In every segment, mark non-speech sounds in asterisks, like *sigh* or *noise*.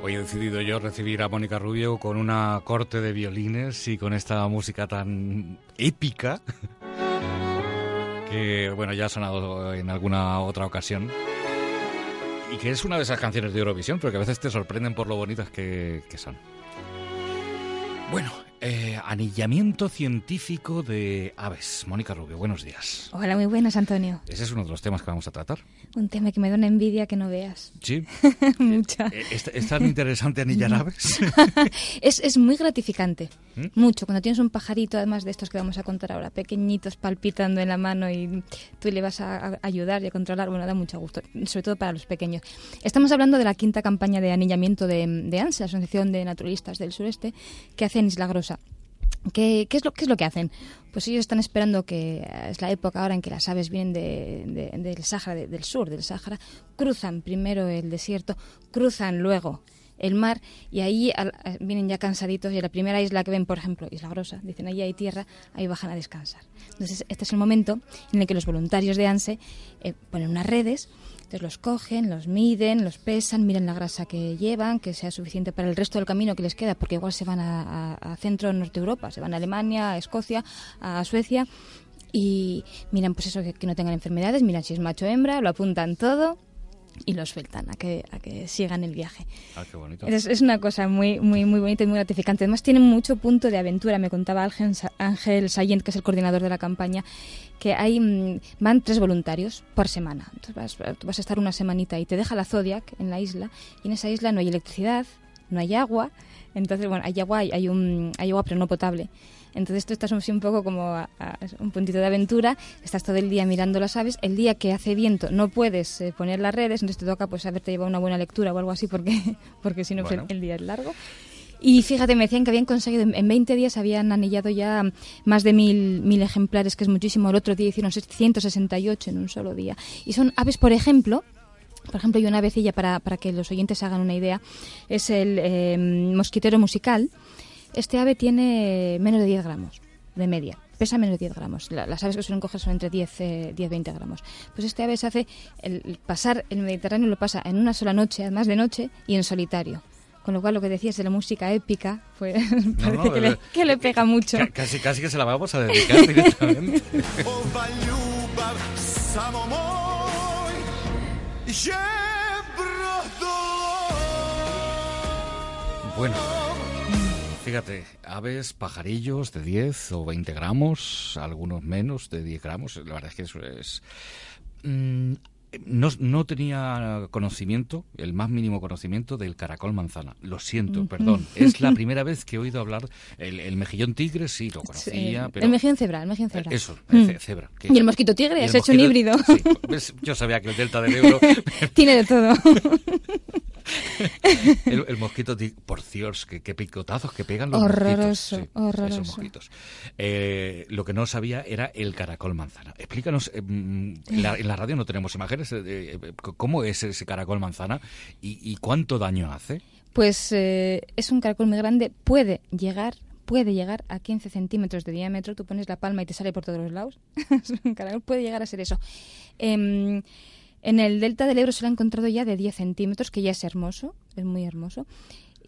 Hoy he decidido yo recibir a Mónica Rubio con una corte de violines y con esta música tan épica *laughs* que, bueno, ya ha sonado en alguna otra ocasión. Y que es una de esas canciones de Eurovisión, pero que a veces te sorprenden por lo bonitas que, que son. Bueno, eh, anillamiento científico de aves. Mónica Rubio, buenos días. Hola, muy buenas, Antonio. Ese es uno de los temas que vamos a tratar. Un tema que me da una envidia que no veas. Sí. *laughs* Mucha. Eh, ¿Es, es tan interesante anillar aves? *laughs* es, es muy gratificante. Mucho. Cuando tienes un pajarito, además de estos que vamos a contar ahora, pequeñitos palpitando en la mano y tú le vas a, a ayudar y a controlar, bueno, da mucho gusto, sobre todo para los pequeños. Estamos hablando de la quinta campaña de anillamiento de, de ANSE, la Asociación de Naturalistas del Sureste, que hace en Isla Grosa. ¿Qué, qué, es lo, ¿Qué es lo que hacen? Pues ellos están esperando que es la época ahora en que las aves vienen de, de, del Sáhara, de, del sur del Sáhara, cruzan primero el desierto, cruzan luego el mar y ahí al, vienen ya cansaditos y la primera isla que ven, por ejemplo, Isla Grosa, dicen ahí hay tierra, ahí bajan a descansar. Entonces este es el momento en el que los voluntarios de ANSE eh, ponen unas redes entonces los cogen, los miden, los pesan, miran la grasa que llevan, que sea suficiente para el resto del camino que les queda, porque igual se van a, a, a centro norte Europa, se van a Alemania, a Escocia, a Suecia y miran pues eso que, que no tengan enfermedades, miran si es macho o hembra, lo apuntan todo y los sueltan a que, a que sigan el viaje. Ah, qué bonito. Es, es, una cosa muy, muy, muy bonita y muy gratificante. Además, tiene mucho punto de aventura. Me contaba Ángel, Ángel Sayent, que es el coordinador de la campaña, que hay mmm, van tres voluntarios por semana. Entonces vas, vas a estar una semanita y te deja la Zodiac en la isla, y en esa isla no hay electricidad, no hay agua. Entonces, bueno, hay agua, hay, hay, un, hay agua, pero no potable. Entonces tú estás un poco como a, a un puntito de aventura, estás todo el día mirando las aves, el día que hace viento no puedes eh, poner las redes, entonces te toca pues haberte llevado una buena lectura o algo así porque, *laughs* porque si no bueno. el día es largo. Y fíjate, me decían que habían conseguido, en 20 días habían anillado ya más de mil, mil ejemplares, que es muchísimo. El otro día hicieron 168 en un solo día. Y son aves, por ejemplo, por ejemplo, hay una avecilla para, para que los oyentes hagan una idea, es el eh, mosquitero musical. Este ave tiene menos de 10 gramos de media, pesa menos de 10 gramos. La, las aves que suelen coger son entre 10, eh, 10 20 gramos. Pues este ave se hace, el, pasar el Mediterráneo lo pasa en una sola noche, además de noche, y en solitario. Con lo cual, lo que decías de la música épica, pues parece *laughs* no, no, que, le, que, le, pega mucho. Casi, casi que se la vamos a dedicar directamente. *laughs* *laughs* bueno, fíjate, aves, pajarillos de 10 o 20 gramos, algunos menos de 10 gramos, la verdad es que eso es... Mmm, no, no, tenía conocimiento, el más mínimo conocimiento del caracol manzana. Lo siento, perdón. Es la *laughs* primera vez que he oído hablar. El, el mejillón tigre sí lo conocía. Sí, pero... El mejillón cebra, el mejillón cebra. Eso, el cebra. Que... Y el mosquito tigre, has hecho un híbrido. Sí, yo sabía que el delta del Ebro. *laughs* Tiene de todo. *laughs* el, el, mosquito, por Dios, que, picotazos que pegan los horroroso, mosquitos. Sí, horroroso. Esos mosquitos. Eh, lo que no sabía era el caracol manzana. Explícanos, eh, en, la, en, la, radio no tenemos imágenes, eh, ¿cómo es ese caracol manzana y, y cuánto daño hace? Pues es un caracol muy grande, puede llegar puede llegar a 15 centímetros de diámetro. Tú pones la palma y te sale por todos los lados. *laughs* un caracol puede llegar a ser eso. Eh, en el delta del Ebro se lo ha encontrado ya de 10 centímetros, que ya es hermoso, es muy hermoso.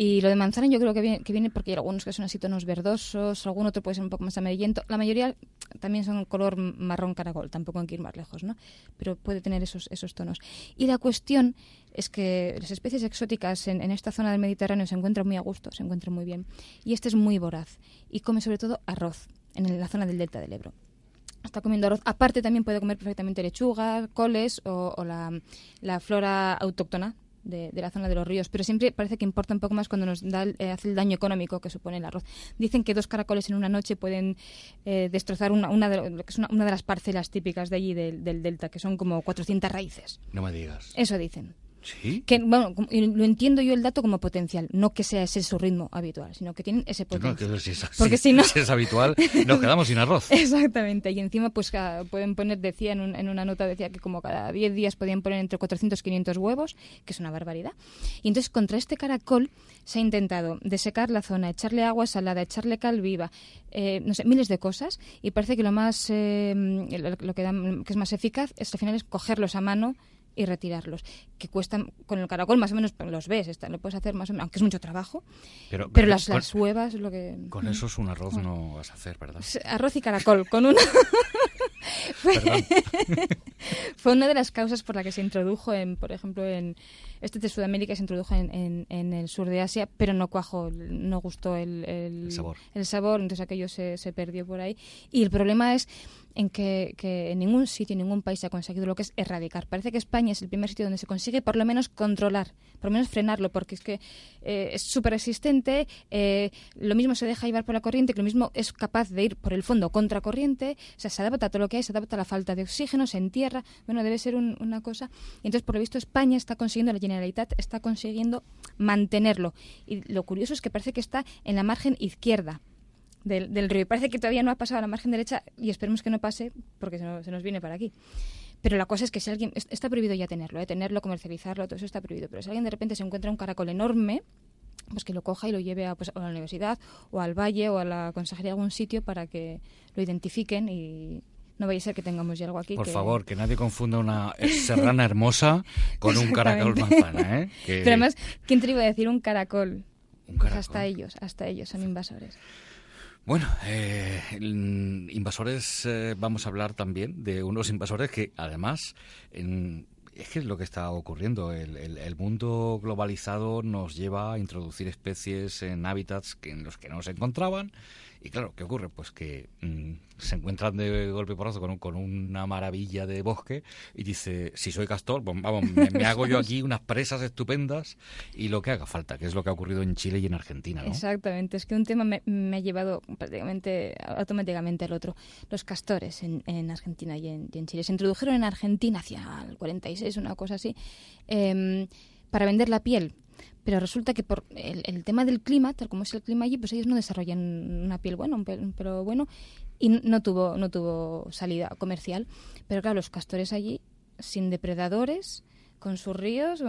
Y lo de manzana yo creo que viene, que viene porque hay algunos que son así tonos verdosos, algún otro puede ser un poco más amarillento. La mayoría también son color marrón caracol, tampoco hay que ir más lejos, ¿no? Pero puede tener esos, esos tonos. Y la cuestión es que las especies exóticas en, en esta zona del Mediterráneo se encuentran muy a gusto, se encuentran muy bien. Y este es muy voraz y come sobre todo arroz en la zona del delta del Ebro está comiendo arroz. Aparte también puede comer perfectamente lechuga, coles o, o la, la, flora autóctona de, de, la zona de los ríos. Pero siempre parece que importa un poco más cuando nos da, eh, hace el daño económico que supone el arroz. Dicen que dos caracoles en una noche pueden eh, destrozar una, una, de, que es una, una, de las parcelas típicas de allí del, del delta, que son como 400 raíces. No me digas. Eso dicen. ¿Sí? Que, bueno, lo entiendo yo el dato como potencial, no que sea ese su ritmo habitual, sino que tienen ese potencial. No, que si es, Porque si, *laughs* si, no... si es habitual, nos quedamos sin arroz. *laughs* Exactamente, y encima pues pueden poner, decía en, un, en, una nota, decía que como cada 10 días podían poner entre 400 y 500 huevos, que es una barbaridad. Y entonces contra este caracol se ha intentado desecar la zona, echarle agua salada, echarle cal viva, eh, no sé, miles de cosas, y parece que lo más, eh, lo que, da, que es más eficaz es al final es cogerlos a mano y retirarlos. Que cuestan, con el caracol más o menos los ves, está, lo puedes hacer más o menos, aunque es mucho trabajo. Pero, las, las, huevas, lo que. Con eso es un arroz no vas a hacer, ¿verdad? Arroz y caracol, con una. *laughs* *laughs* fue, una de las causas por la que se introdujo, en, por ejemplo, en este de Sudamérica se introdujo en, en, el sur de Asia, pero no cuajó, no gustó el, el, sabor. el, sabor. entonces aquello se, se perdió por ahí. Y el problema es en que, en ningún sitio, en ningún país se ha conseguido lo que es erradicar. Parece que España es el primer sitio donde se consigue por lo menos controlar, por lo menos frenarlo, porque es que eh, es súper resistente, eh, lo mismo se deja llevar por la corriente, que lo mismo es capaz de ir por el fondo contra corriente, o sea, se adapta a todo lo que hay, se adapta a la falta de oxígeno, se entierra, bueno, debe ser una cosa. Entonces, por lo visto, España está consiguiendo, la Generalitat está consiguiendo mantenerlo. Y lo curioso es que parece que está en la margen izquierda del, del, río. Parece que todavía no ha pasado a la margen derecha y esperemos que no pase porque se nos, viene para aquí. Pero la cosa es que si alguien. Está prohibido ya tenerlo, ¿eh? tenerlo, comercializarlo, todo eso está prohibido. Pero si alguien de repente se encuentra un caracol enorme, pues que lo coja y lo lleve a, pues, a la universidad o al valle o a la consejería de algún sitio para que lo identifiquen y no vaya a ser que tengamos ya algo aquí. Por favor, que nadie confunda una serrana hermosa con un caracol manzana. ¿eh? *laughs* Pero además, ¿quién te iba a decir un caracol? Un caracol. hasta ellos, hasta ellos son invasores. Bueno, eh, invasores, eh, vamos a hablar también de unos *laughs* invasores que además, es que es lo que está ocurriendo. El, mundo globalizado nos lleva a introducir especies en hábitats que, en los que no se encontraban. Y claro, ¿qué ocurre? Pues que mm, se encuentran de golpe porrazo con, con una maravilla de bosque y dice, si soy castor, pues vamos, me, hago yo aquí unas presas estupendas y lo que haga falta, que es lo que ha ocurrido en Chile y en Argentina. ¿no? Exactamente, es que un tema me, ha llevado prácticamente automáticamente al otro. Los castores en, en Argentina y en, Chile se introdujeron en Argentina hacia el 46, una cosa así, em, para vender la piel pero resulta que por el, tema del clima, tal como es el clima allí, pues ellos no desarrollan una piel buena, un pero bueno, y no tuvo, no tuvo salida comercial. Pero claro, los castores allí, sin depredadores, con sus ríos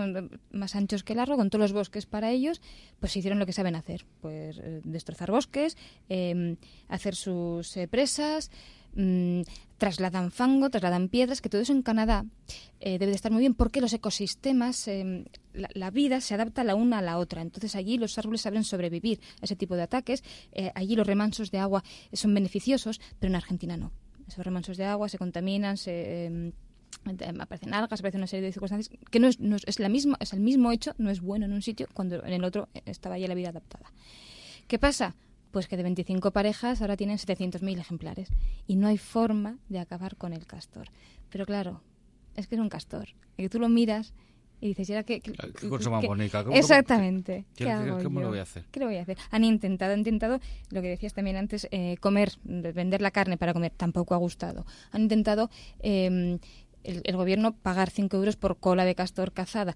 más anchos que largo, con todos los bosques para ellos, pues hicieron lo que saben hacer, pues eh, destrozar bosques, em, hacer sus eh, presas, mm, trasladan fango, trasladan piedras, que todo eso en Canadá eh, debe de estar muy bien porque los ecosistemas, em, la, vida se adapta la una a la otra. Entonces allí los árboles saben sobrevivir a ese tipo de ataques. Eh, allí los remansos de agua son beneficiosos, pero en Argentina no. Esos remansos de agua se contaminan, se em, aparecen algas, aparecen una serie de circunstancias que no es, no es, la misma, es el mismo hecho, no es bueno en un sitio cuando en el otro estaba ya la vida adaptada. ¿Qué pasa? Pues que de 25 parejas ahora tienen 700.000 ejemplares y no hay forma de acabar con el castor. Pero claro, es que es un castor. Y que tú lo miras y dices, ¿y qué, qué, cosa más bonita? exactamente. ¿Qué, ¿Cómo lo voy a hacer? ¿Qué lo voy a hacer? Han intentado, han intentado, lo que decías también antes, eh, comer, vender la carne para comer, tampoco ha gustado. Han intentado em, el, gobierno pagar 5 euros por cola de castor cazada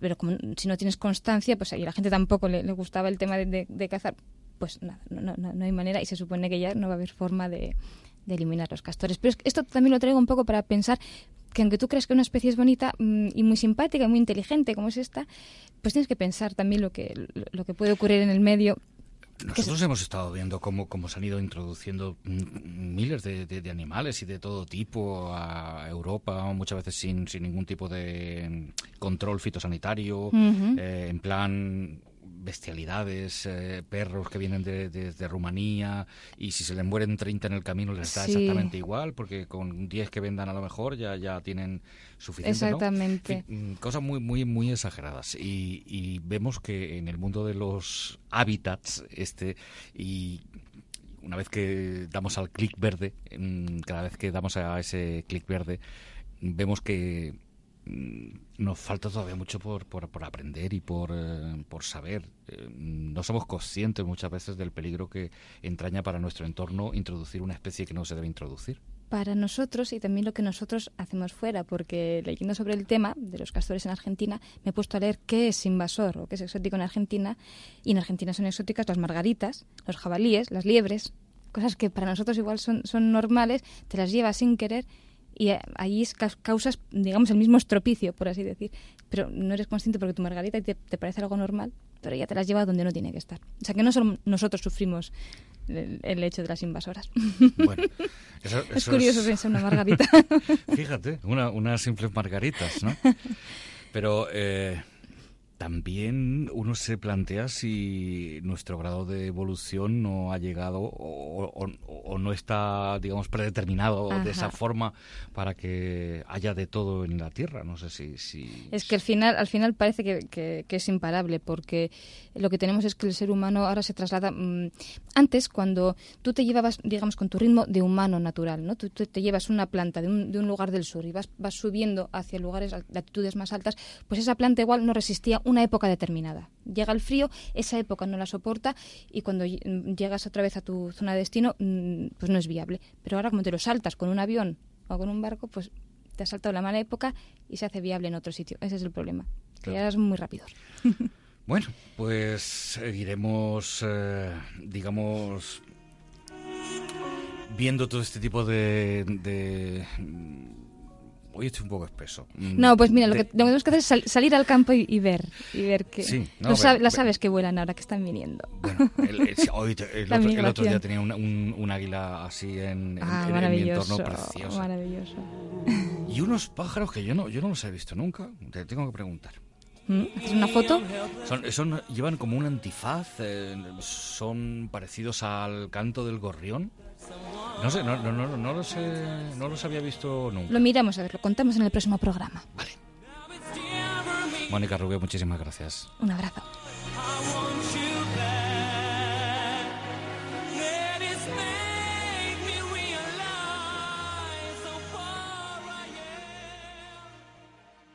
pero como, si no tienes constancia, pues a la gente tampoco le, gustaba el tema de cazar pues nada, no, no, no, hay manera y se supone que ya no va a haber forma de, eliminar los castores. Pero esto también lo traigo un poco para pensar que aunque tú creas que una especie es bonita mm, y muy simpática y muy inteligente como es esta, pues tienes que pensar también lo que, lo que puede ocurrir en el medio nosotros hemos estado viendo cómo, cómo, se han ido introduciendo miles de, de, animales y de todo tipo a Europa, muchas veces sin, sin ningún tipo de control fitosanitario, eh, en plan bestialidades, eh, perros que vienen de, de, Rumanía y si se les mueren 30 en el camino les da exactamente igual porque con 10 que vendan a lo mejor ya, ya tienen suficiente. Exactamente. Mm, cosas muy, muy, muy exageradas y, y vemos que en el mundo de los hábitats este y una vez que damos al clic verde, cada vez que damos a ese clic verde, vemos que Mm, nos falta todavía mucho por, aprender y por, eh, saber. Eh, no somos conscientes muchas veces del peligro que entraña para nuestro entorno introducir una especie que no se debe introducir. Para nosotros y también lo que nosotros hacemos fuera, porque leyendo sobre el tema de los castores en Argentina, me he puesto a leer qué es invasor o qué es exótico en Argentina. Y en Argentina son exóticas las margaritas, los jabalíes, las liebres, cosas que para nosotros igual son normales, te las llevas sin querer y ahí causas, digamos, el mismo estropicio, por así decir. Pero no eres consciente porque tu margarita te, te parece algo normal, pero ya te la has llevado donde no tiene que estar. O sea que no solo nosotros sufrimos el, hecho de las invasoras. Bueno, *laughs* es curioso pensar una margarita. *laughs* Fíjate, una, unas simples margaritas, ¿no? *laughs* Pero eh, también uno se plantea si nuestro grado de evolución no ha llegado o, no está, digamos, predeterminado de esa forma para que haya de todo en la Tierra. No sé si... si... Es que al final, al final parece que, es imparable porque lo que tenemos es que el ser humano ahora se traslada... Mm, antes, cuando tú te llevabas, digamos, con tu ritmo de humano natural, ¿no? Tú, te llevas una planta de un, de un, lugar del sur y vas, vas subiendo hacia lugares, latitudes más altas, pues esa planta igual no resistía una época determinada. Llega el frío, esa época no la soporta y cuando llegas otra vez a tu zona de destino, mm, pues no es viable. Pero ahora como te lo saltas con un avión o con un barco, pues te has saltado la mala época y se hace viable en otro sitio. Ese es el problema. Que ya es muy rápido. *laughs* Bueno, pues seguiremos, eh, digamos, viendo todo este tipo de hoy estoy un poco espeso. Mm, no, pues mira, lo que tenemos que hacer es salir al campo y, ver. Y ver que sí, las aves que vuelan ahora, que están viniendo. Bueno, el, *laughs* otro, día tenía un, águila así en, ah, mi entorno precioso. Maravilloso. Y unos pájaros que yo no, yo no los he visto nunca. Te tengo que preguntar. ¿Mm? ¿Haces una foto? Son, llevan como un antifaz, eh, son parecidos al canto del gorrión. No sé, no, no, no, no, los, no los había visto nunca. Lo miramos, a ver, lo contamos en el próximo programa. Vale. Mónica Rubio, muchísimas gracias. Un abrazo.